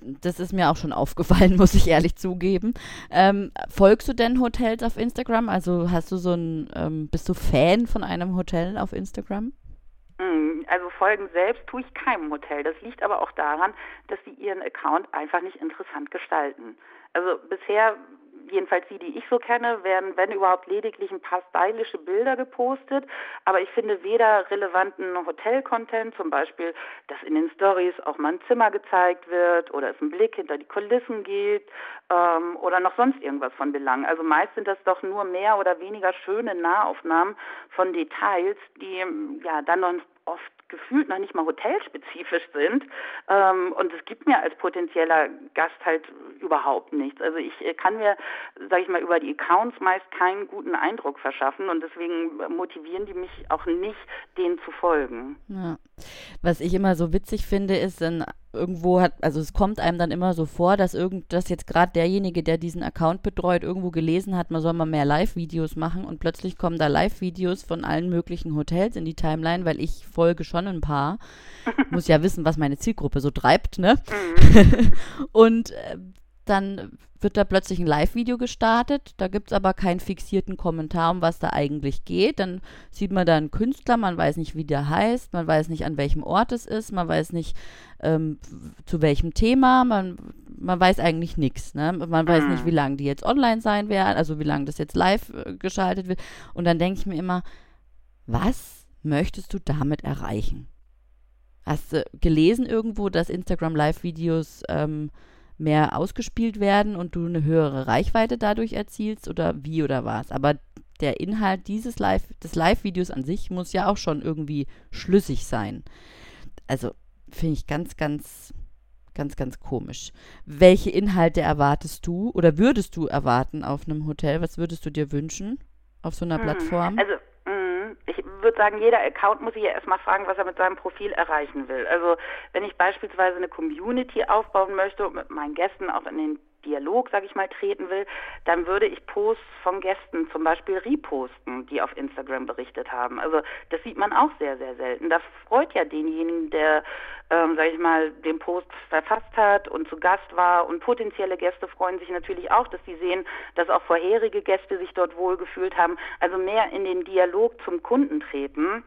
Das ist mir auch schon aufgefallen, muss ich ehrlich zugeben. Ähm, folgst du denn Hotels auf Instagram? Also hast du so ein, ähm, bist du Fan von einem Hotel auf Instagram? Hm, also Folgen selbst tue ich keinem Hotel. Das liegt aber auch daran, dass sie ihren Account einfach nicht interessant gestalten. Also bisher jedenfalls die, die ich so kenne, werden, wenn überhaupt, lediglich ein paar stylische Bilder gepostet. Aber ich finde weder relevanten Hotel-Content, zum Beispiel, dass in den Stories auch mal ein Zimmer gezeigt wird oder es ein Blick hinter die Kulissen geht ähm, oder noch sonst irgendwas von Belang. Also meist sind das doch nur mehr oder weniger schöne Nahaufnahmen von Details, die ja dann oft gefühlt noch nicht mal hotelspezifisch sind. Ähm, und es gibt mir als potenzieller Gast halt überhaupt nichts. Also ich äh, kann mir, sage ich mal, über die Accounts meist keinen guten Eindruck verschaffen und deswegen motivieren die mich auch nicht, denen zu folgen. Ja. Was ich immer so witzig finde, ist, dann irgendwo hat, also es kommt einem dann immer so vor, dass irgend, dass jetzt gerade derjenige, der diesen Account betreut, irgendwo gelesen hat, man soll mal mehr Live-Videos machen und plötzlich kommen da Live-Videos von allen möglichen Hotels in die Timeline, weil ich folge schon ein paar. Muss ja wissen, was meine Zielgruppe so treibt, ne? Mhm. und äh, dann wird da plötzlich ein Live-Video gestartet. Da gibt es aber keinen fixierten Kommentar, um was da eigentlich geht. Dann sieht man da einen Künstler, man weiß nicht, wie der heißt, man weiß nicht, an welchem Ort es ist, man weiß nicht, ähm, zu welchem Thema, man, man weiß eigentlich nichts. Ne? Man weiß nicht, wie lange die jetzt online sein werden, also wie lange das jetzt live äh, geschaltet wird. Und dann denke ich mir immer, was möchtest du damit erreichen? Hast du gelesen irgendwo, dass Instagram Live-Videos ähm, mehr ausgespielt werden und du eine höhere Reichweite dadurch erzielst oder wie oder was. Aber der Inhalt dieses Live, des Live-Videos an sich muss ja auch schon irgendwie schlüssig sein. Also finde ich ganz, ganz, ganz, ganz komisch. Welche Inhalte erwartest du oder würdest du erwarten auf einem Hotel? Was würdest du dir wünschen auf so einer hm, Plattform? Also ich würde sagen, jeder Account muss sich ja erstmal fragen, was er mit seinem Profil erreichen will. Also wenn ich beispielsweise eine Community aufbauen möchte und mit meinen Gästen auch in den Dialog, sage ich mal, treten will, dann würde ich Posts von Gästen zum Beispiel reposten, die auf Instagram berichtet haben. Also das sieht man auch sehr, sehr selten. Das freut ja denjenigen, der, ähm, sage ich mal, den Post verfasst hat und zu Gast war. Und potenzielle Gäste freuen sich natürlich auch, dass sie sehen, dass auch vorherige Gäste sich dort wohlgefühlt haben. Also mehr in den Dialog zum Kunden treten.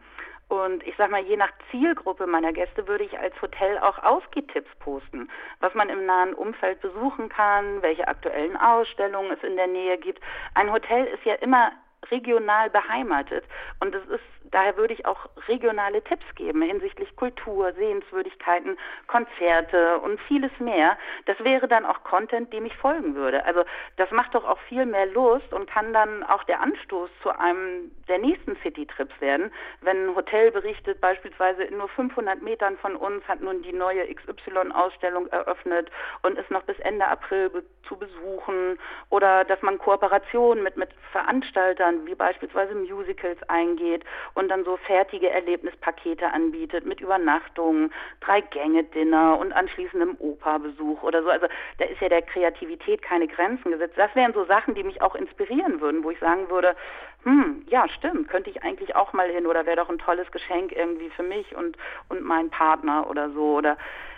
Und ich sag mal, je nach Zielgruppe meiner Gäste würde ich als Hotel auch Ausgehtipps posten, was man im nahen Umfeld besuchen kann, welche aktuellen Ausstellungen es in der Nähe gibt. Ein Hotel ist ja immer regional beheimatet und es ist daher würde ich auch regionale Tipps geben hinsichtlich Kultur, Sehenswürdigkeiten, Konzerte und vieles mehr. Das wäre dann auch Content, dem ich folgen würde. Also das macht doch auch viel mehr Lust und kann dann auch der Anstoß zu einem der nächsten City-Trips werden. Wenn ein Hotel berichtet, beispielsweise in nur 500 Metern von uns hat nun die neue XY-Ausstellung eröffnet und ist noch bis Ende April be zu besuchen oder dass man Kooperationen mit, mit Veranstaltern wie beispielsweise Musicals eingeht und dann so fertige Erlebnispakete anbietet mit Übernachtungen, drei Gänge Dinner und anschließendem Operbesuch oder so. Also da ist ja der Kreativität keine Grenzen gesetzt. Das wären so Sachen, die mich auch inspirieren würden, wo ich sagen würde, hm, ja, stimmt, könnte ich eigentlich auch mal hin oder wäre doch ein tolles Geschenk irgendwie für mich und, und meinen Partner oder so oder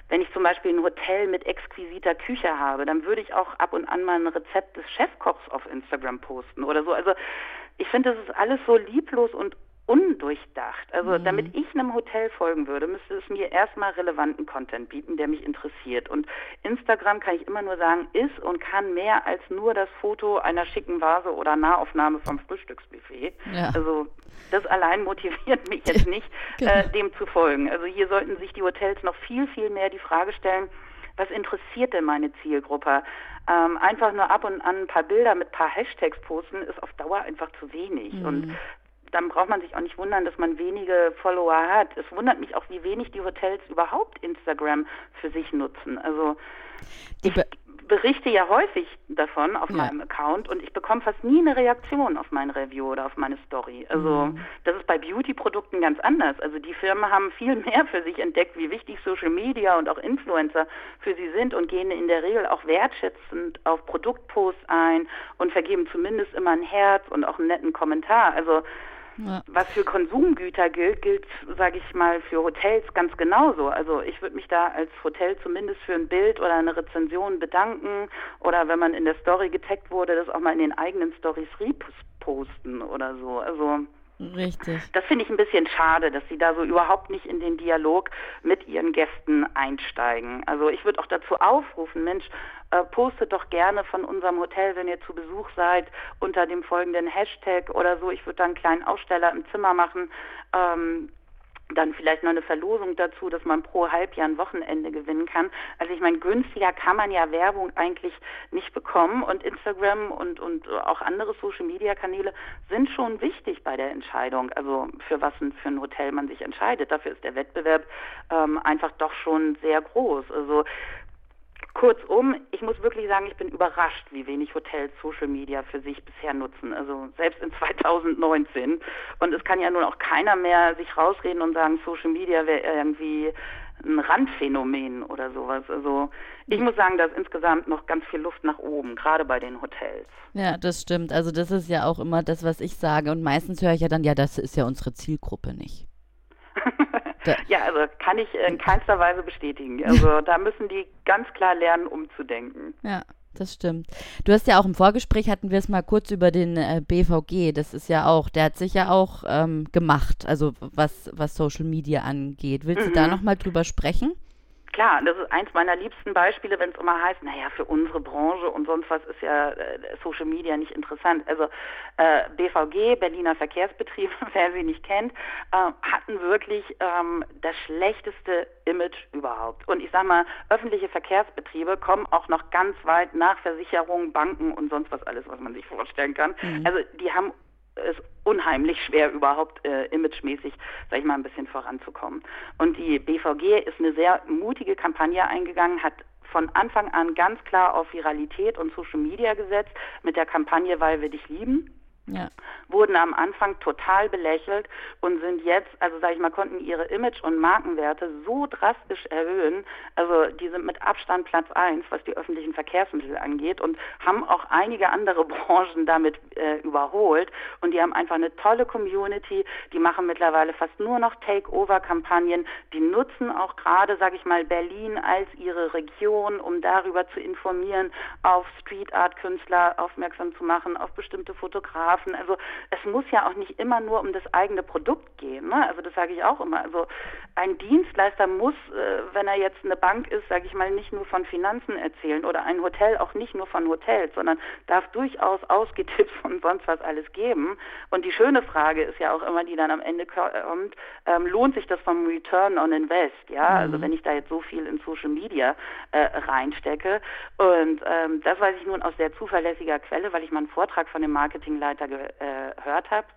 wenn ich zum Beispiel ein Hotel mit exquisiter Küche habe, dann würde ich auch ab und an mal ein Rezept des Chefkochs auf Instagram posten oder so. Also ich finde, das ist alles so lieblos und undurchdacht. Also mhm. damit ich einem Hotel folgen würde, müsste es mir erstmal relevanten Content bieten, der mich interessiert. Und Instagram kann ich immer nur sagen, ist und kann mehr als nur das Foto einer schicken Vase oder Nahaufnahme vom Frühstücksbuffet. Ja. Also das allein motiviert mich jetzt nicht, genau. äh, dem zu folgen. Also hier sollten sich die Hotels noch viel, viel mehr die Frage stellen, was interessiert denn meine Zielgruppe? Ähm, einfach nur ab und an ein paar Bilder mit ein paar Hashtags posten, ist auf Dauer einfach zu wenig. Mhm. Und dann braucht man sich auch nicht wundern, dass man wenige Follower hat. Es wundert mich auch, wie wenig die Hotels überhaupt Instagram für sich nutzen. Also ich berichte ja häufig davon auf ja. meinem Account und ich bekomme fast nie eine Reaktion auf mein Review oder auf meine Story. Also mhm. das ist bei Beauty-Produkten ganz anders. Also die Firmen haben viel mehr für sich entdeckt, wie wichtig Social Media und auch Influencer für sie sind und gehen in der Regel auch wertschätzend auf Produktposts ein und vergeben zumindest immer ein Herz und auch einen netten Kommentar. Also ja. Was für Konsumgüter gilt, gilt, sage ich mal, für Hotels ganz genauso. Also ich würde mich da als Hotel zumindest für ein Bild oder eine Rezension bedanken oder wenn man in der Story getaggt wurde, das auch mal in den eigenen Stories reposten oder so. Also Richtig. Das finde ich ein bisschen schade, dass sie da so überhaupt nicht in den Dialog mit ihren Gästen einsteigen. Also ich würde auch dazu aufrufen, Mensch, äh, postet doch gerne von unserem Hotel, wenn ihr zu Besuch seid, unter dem folgenden Hashtag oder so. Ich würde da einen kleinen Aussteller im Zimmer machen. Ähm, dann vielleicht noch eine Verlosung dazu, dass man pro Halbjahr ein Wochenende gewinnen kann. Also ich meine, günstiger kann man ja Werbung eigentlich nicht bekommen und Instagram und, und auch andere Social-Media-Kanäle sind schon wichtig bei der Entscheidung, also für was für ein Hotel man sich entscheidet. Dafür ist der Wettbewerb ähm, einfach doch schon sehr groß. Also Kurzum, ich muss wirklich sagen, ich bin überrascht, wie wenig Hotels Social Media für sich bisher nutzen. Also selbst in 2019. Und es kann ja nun auch keiner mehr sich rausreden und sagen, Social Media wäre irgendwie ein Randphänomen oder sowas. Also ich muss sagen, da ist insgesamt noch ganz viel Luft nach oben, gerade bei den Hotels. Ja, das stimmt. Also das ist ja auch immer das, was ich sage. Und meistens höre ich ja dann, ja, das ist ja unsere Zielgruppe nicht. ja, also kann ich in keinster Weise bestätigen. Also da müssen die ganz klar lernen, umzudenken. Ja. Das stimmt. Du hast ja auch im Vorgespräch hatten wir es mal kurz über den äh, BVG. Das ist ja auch, der hat sich ja auch ähm, gemacht, also was, was Social Media angeht. Willst mhm. du da nochmal drüber sprechen? Klar, das ist eins meiner liebsten Beispiele, wenn es immer heißt, naja, für unsere Branche und sonst was ist ja äh, Social Media nicht interessant. Also äh, BVG, Berliner Verkehrsbetriebe, wer sie nicht kennt, äh, hatten wirklich ähm, das schlechteste Image überhaupt. Und ich sage mal, öffentliche Verkehrsbetriebe kommen auch noch ganz weit nach Versicherungen, Banken und sonst was alles, was man sich vorstellen kann. Mhm. Also die haben es unheimlich schwer, überhaupt äh, imagemäßig, sag ich mal, ein bisschen voranzukommen. Und die BVG ist eine sehr mutige Kampagne eingegangen, hat von Anfang an ganz klar auf Viralität und Social Media gesetzt mit der Kampagne Weil wir dich lieben ja. wurden am Anfang total belächelt und sind jetzt, also sage ich mal, konnten ihre Image- und Markenwerte so drastisch erhöhen. Also die sind mit Abstand Platz eins, was die öffentlichen Verkehrsmittel angeht und haben auch einige andere Branchen damit äh, überholt. Und die haben einfach eine tolle Community. Die machen mittlerweile fast nur noch Takeover-Kampagnen. Die nutzen auch gerade, sage ich mal, Berlin als ihre Region, um darüber zu informieren, auf Street Art Künstler aufmerksam zu machen, auf bestimmte Fotografen Fotografen. Also es muss ja auch nicht immer nur um das eigene Produkt gehen. Ne? Also das sage ich auch immer. Also ein Dienstleister muss, äh, wenn er jetzt eine Bank ist, sage ich mal, nicht nur von Finanzen erzählen oder ein Hotel auch nicht nur von Hotels, sondern darf durchaus Ausgetipps und sonst was alles geben. Und die schöne Frage ist ja auch immer, die dann am Ende kommt, ähm, lohnt sich das vom Return on Invest? Ja, also mhm. also wenn ich da jetzt so viel in Social Media äh, reinstecke. Und ähm, das weiß ich nun aus sehr zuverlässiger Quelle, weil ich mal einen Vortrag von dem Marketingleiter Mitarbeiter gehört habe,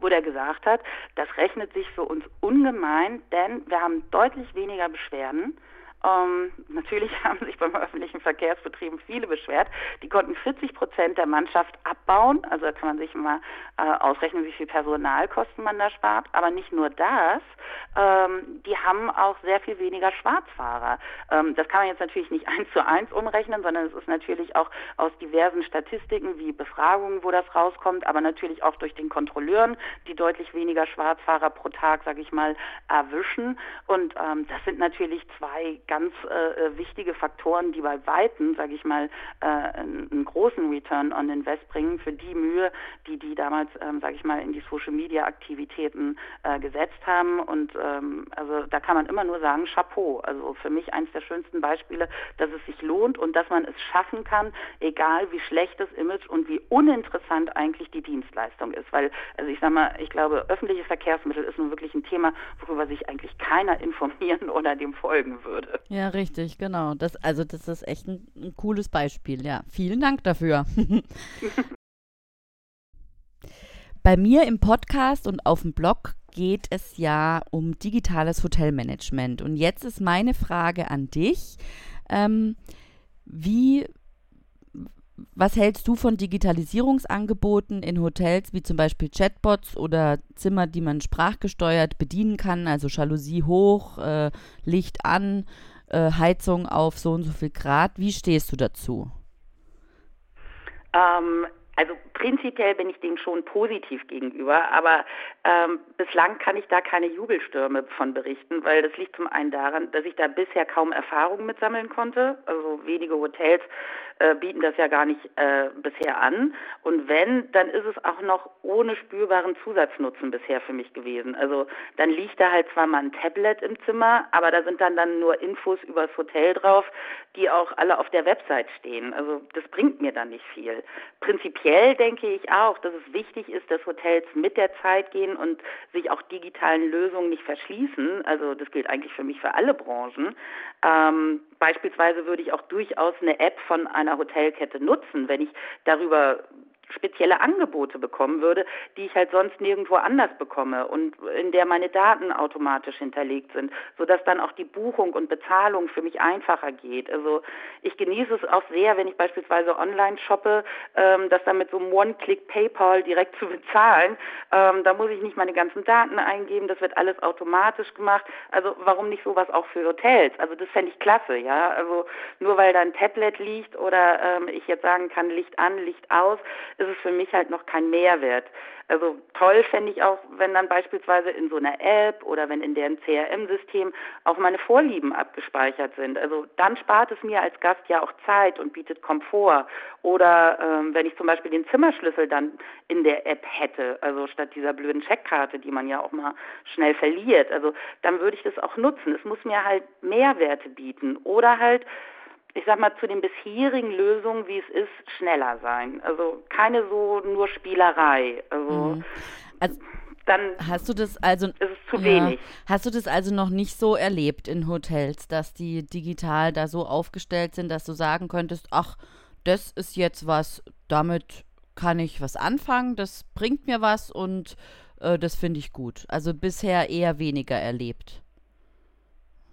wo der gesagt hat, das rechnet sich für uns ungemein, denn wir haben deutlich weniger Beschwerden ähm, natürlich haben sich beim öffentlichen Verkehrsbetrieben viele beschwert. Die konnten 40 Prozent der Mannschaft abbauen. Also da kann man sich mal äh, ausrechnen, wie viel Personalkosten man da spart. Aber nicht nur das, ähm, die haben auch sehr viel weniger Schwarzfahrer. Ähm, das kann man jetzt natürlich nicht eins zu eins umrechnen, sondern es ist natürlich auch aus diversen Statistiken wie Befragungen, wo das rauskommt, aber natürlich auch durch den Kontrolleuren, die deutlich weniger Schwarzfahrer pro Tag, sage ich mal, erwischen. Und ähm, das sind natürlich zwei ganz äh, äh, wichtige Faktoren, die bei Weitem, sage ich mal, äh, einen großen Return on Invest bringen für die Mühe, die die damals, ähm, sage ich mal, in die Social Media Aktivitäten äh, gesetzt haben. Und ähm, also da kann man immer nur sagen, Chapeau. Also für mich eines der schönsten Beispiele, dass es sich lohnt und dass man es schaffen kann, egal wie schlecht das Image und wie uninteressant eigentlich die Dienstleistung ist. Weil, also ich sage mal, ich glaube, öffentliche Verkehrsmittel ist nun wirklich ein Thema, worüber sich eigentlich keiner informieren oder dem folgen würde. Ja, richtig, genau. Das, also das ist echt ein, ein cooles Beispiel. Ja, vielen Dank dafür. Bei mir im Podcast und auf dem Blog geht es ja um digitales Hotelmanagement. Und jetzt ist meine Frage an dich. Ähm, wie was hältst du von Digitalisierungsangeboten in Hotels wie zum Beispiel Chatbots oder Zimmer, die man sprachgesteuert bedienen kann, also Jalousie hoch, äh, Licht an, äh, Heizung auf so und so viel Grad? Wie stehst du dazu? Ähm, also prinzipiell bin ich dem schon positiv gegenüber, aber ähm, bislang kann ich da keine Jubelstürme von berichten, weil das liegt zum einen daran, dass ich da bisher kaum Erfahrungen mitsammeln konnte. Also wenige Hotels äh, bieten das ja gar nicht äh, bisher an. Und wenn, dann ist es auch noch ohne spürbaren Zusatznutzen bisher für mich gewesen. Also dann liegt da halt zwar mal ein Tablet im Zimmer, aber da sind dann dann nur Infos über das Hotel drauf, die auch alle auf der Website stehen. Also das bringt mir dann nicht viel. Prinzipiell denke ich auch, dass es wichtig ist, dass Hotels mit der Zeit gehen und sich auch digitalen Lösungen nicht verschließen. Also das gilt eigentlich für mich für alle Branchen. Ähm, beispielsweise würde ich auch durchaus eine App von einer Hotelkette nutzen, wenn ich darüber spezielle Angebote bekommen würde, die ich halt sonst nirgendwo anders bekomme und in der meine Daten automatisch hinterlegt sind, sodass dann auch die Buchung und Bezahlung für mich einfacher geht. Also ich genieße es auch sehr, wenn ich beispielsweise online shoppe, ähm, das dann mit so einem One-Click PayPal direkt zu bezahlen. Ähm, da muss ich nicht meine ganzen Daten eingeben, das wird alles automatisch gemacht. Also warum nicht sowas auch für Hotels? Also das fände ich klasse, ja. Also nur weil da ein Tablet liegt oder ähm, ich jetzt sagen kann, Licht an, Licht aus, ist es für mich halt noch kein Mehrwert. Also toll fände ich auch, wenn dann beispielsweise in so einer App oder wenn in deren CRM-System auch meine Vorlieben abgespeichert sind. Also dann spart es mir als Gast ja auch Zeit und bietet Komfort. Oder ähm, wenn ich zum Beispiel den Zimmerschlüssel dann in der App hätte, also statt dieser blöden Checkkarte, die man ja auch mal schnell verliert, also dann würde ich das auch nutzen. Es muss mir halt Mehrwerte bieten. Oder halt ich sag mal, zu den bisherigen Lösungen, wie es ist, schneller sein. Also keine so nur Spielerei. Also, mhm. also dann hast du das also ist es zu ja, wenig. Hast du das also noch nicht so erlebt in Hotels, dass die digital da so aufgestellt sind, dass du sagen könntest, ach, das ist jetzt was, damit kann ich was anfangen, das bringt mir was und äh, das finde ich gut. Also bisher eher weniger erlebt.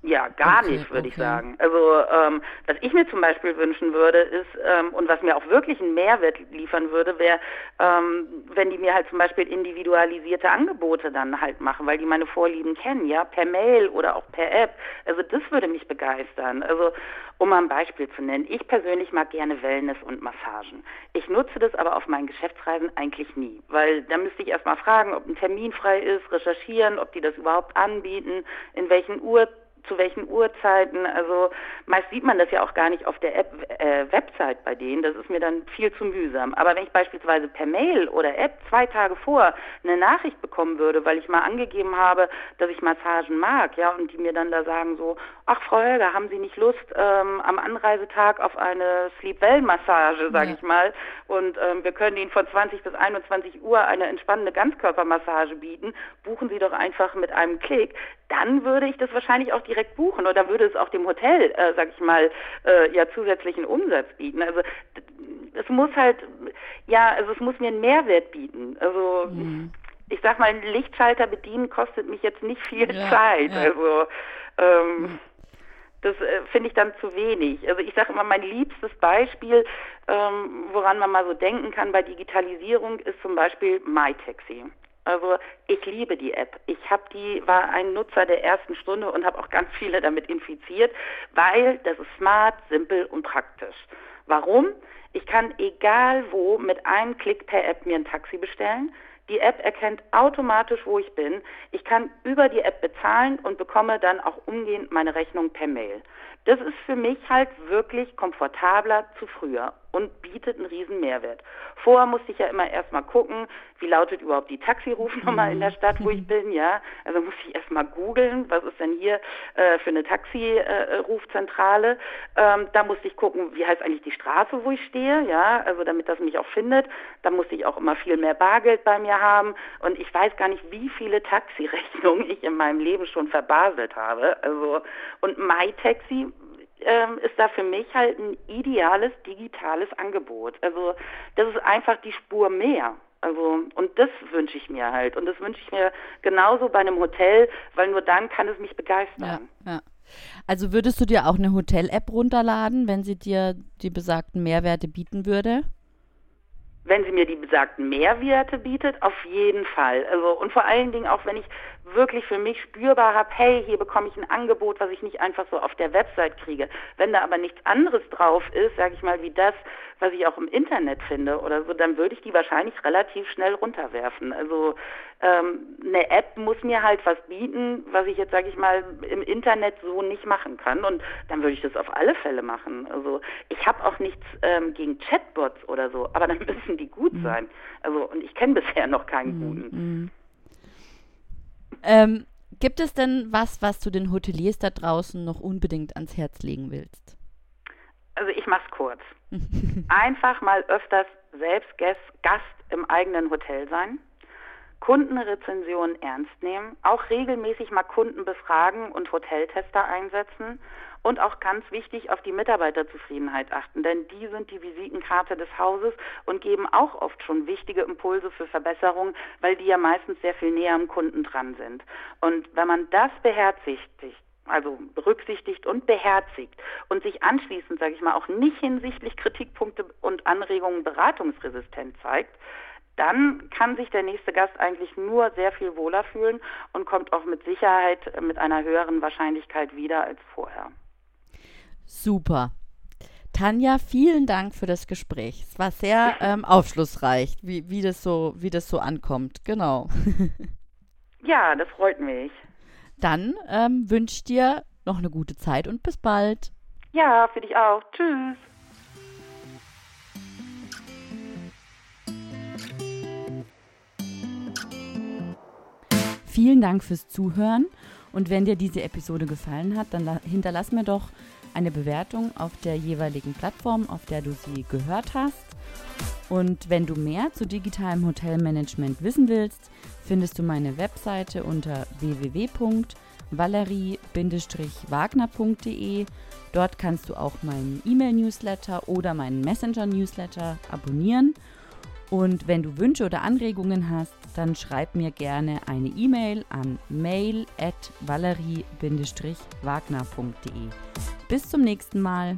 Ja, gar okay, nicht, würde okay. ich sagen. Also ähm, was ich mir zum Beispiel wünschen würde, ist, ähm, und was mir auch wirklich einen Mehrwert liefern würde, wäre, ähm, wenn die mir halt zum Beispiel individualisierte Angebote dann halt machen, weil die meine Vorlieben kennen, ja, per Mail oder auch per App. Also das würde mich begeistern. Also um mal ein Beispiel zu nennen, ich persönlich mag gerne Wellness und Massagen. Ich nutze das aber auf meinen Geschäftsreisen eigentlich nie, weil da müsste ich erstmal fragen, ob ein Termin frei ist, recherchieren, ob die das überhaupt anbieten, in welchen Uhrzeiten zu welchen Uhrzeiten. Also meist sieht man das ja auch gar nicht auf der App, äh, Website bei denen. Das ist mir dann viel zu mühsam. Aber wenn ich beispielsweise per Mail oder App zwei Tage vor eine Nachricht bekommen würde, weil ich mal angegeben habe, dass ich Massagen mag, ja, und die mir dann da sagen so, ach Frau Helga, haben Sie nicht Lust ähm, am Anreisetag auf eine Sleep-Well-Massage, sage ja. ich mal, und ähm, wir können Ihnen von 20 bis 21 Uhr eine entspannende Ganzkörpermassage bieten, buchen Sie doch einfach mit einem Klick, dann würde ich das wahrscheinlich auch direkt buchen oder würde es auch dem Hotel, äh, sag ich mal, äh, ja zusätzlichen Umsatz bieten. Also es muss halt, ja, also es muss mir einen Mehrwert bieten. Also mhm. ich sag mal, einen Lichtschalter bedienen kostet mich jetzt nicht viel ja, Zeit. Ja. Also ähm, mhm. Das äh, finde ich dann zu wenig. Also ich sage immer, mein liebstes Beispiel, ähm, woran man mal so denken kann bei Digitalisierung, ist zum Beispiel MyTaxi. Also ich liebe die App. Ich habe die war ein Nutzer der ersten Stunde und habe auch ganz viele damit infiziert, weil das ist smart, simpel und praktisch. Warum? Ich kann egal wo mit einem Klick per App mir ein Taxi bestellen. Die App erkennt automatisch, wo ich bin. Ich kann über die App bezahlen und bekomme dann auch umgehend meine Rechnung per Mail. Das ist für mich halt wirklich komfortabler zu früher und bietet einen riesen Mehrwert. Vorher musste ich ja immer erstmal gucken, wie lautet überhaupt die Taxirufnummer mhm. in der Stadt, wo ich bin, ja. Also musste ich erstmal googeln, was ist denn hier äh, für eine Taxirufzentrale. Äh, ähm, da musste ich gucken, wie heißt eigentlich die Straße, wo ich stehe, ja, also damit das mich auch findet. Da musste ich auch immer viel mehr Bargeld bei mir haben und ich weiß gar nicht, wie viele Taxirechnungen ich in meinem Leben schon verbaselt habe. Also und MyTaxi ähm, ist da für mich halt ein ideales digitales Angebot. Also das ist einfach die Spur mehr. Also, und das wünsche ich mir halt. Und das wünsche ich mir genauso bei einem Hotel, weil nur dann kann es mich begeistern. Ja, ja. Also würdest du dir auch eine Hotel-App runterladen, wenn sie dir die besagten Mehrwerte bieten würde? wenn sie mir die besagten Mehrwerte bietet, auf jeden Fall. Also und vor allen Dingen auch, wenn ich wirklich für mich spürbar habe, hey, hier bekomme ich ein Angebot, was ich nicht einfach so auf der Website kriege. Wenn da aber nichts anderes drauf ist, sage ich mal, wie das, was ich auch im Internet finde oder so, dann würde ich die wahrscheinlich relativ schnell runterwerfen. Also ähm, eine App muss mir halt was bieten, was ich jetzt, sage ich mal, im Internet so nicht machen kann und dann würde ich das auf alle Fälle machen. Also ich habe auch nichts ähm, gegen Chatbots oder so, aber dann müssen die gut mhm. sein. Also und ich kenne bisher noch keinen mhm. guten. Ähm, gibt es denn was, was du den Hoteliers da draußen noch unbedingt ans Herz legen willst? Also ich mach's kurz. Einfach mal öfters selbst Gast im eigenen Hotel sein. Kundenrezensionen ernst nehmen, auch regelmäßig mal Kunden befragen und Hoteltester einsetzen und auch ganz wichtig auf die Mitarbeiterzufriedenheit achten, denn die sind die Visitenkarte des Hauses und geben auch oft schon wichtige Impulse für Verbesserungen, weil die ja meistens sehr viel näher am Kunden dran sind. Und wenn man das beherzigt, also berücksichtigt und beherzigt und sich anschließend, sage ich mal, auch nicht hinsichtlich Kritikpunkte und Anregungen beratungsresistent zeigt, dann kann sich der nächste Gast eigentlich nur sehr viel wohler fühlen und kommt auch mit Sicherheit mit einer höheren Wahrscheinlichkeit wieder als vorher. Super. Tanja, vielen Dank für das Gespräch. Es war sehr ähm, aufschlussreich, wie, wie, das so, wie das so ankommt. Genau. ja, das freut mich. Dann ähm, wünsche ich dir noch eine gute Zeit und bis bald. Ja, für dich auch. Tschüss. Vielen Dank fürs Zuhören und wenn dir diese Episode gefallen hat, dann hinterlass mir doch eine Bewertung auf der jeweiligen Plattform, auf der du sie gehört hast. Und wenn du mehr zu digitalem Hotelmanagement wissen willst, findest du meine Webseite unter www.valerie-wagner.de. Dort kannst du auch meinen E-Mail-Newsletter oder meinen Messenger-Newsletter abonnieren. Und wenn du Wünsche oder Anregungen hast, dann schreib mir gerne eine E-Mail an mail@valerie-wagner.de. Bis zum nächsten Mal.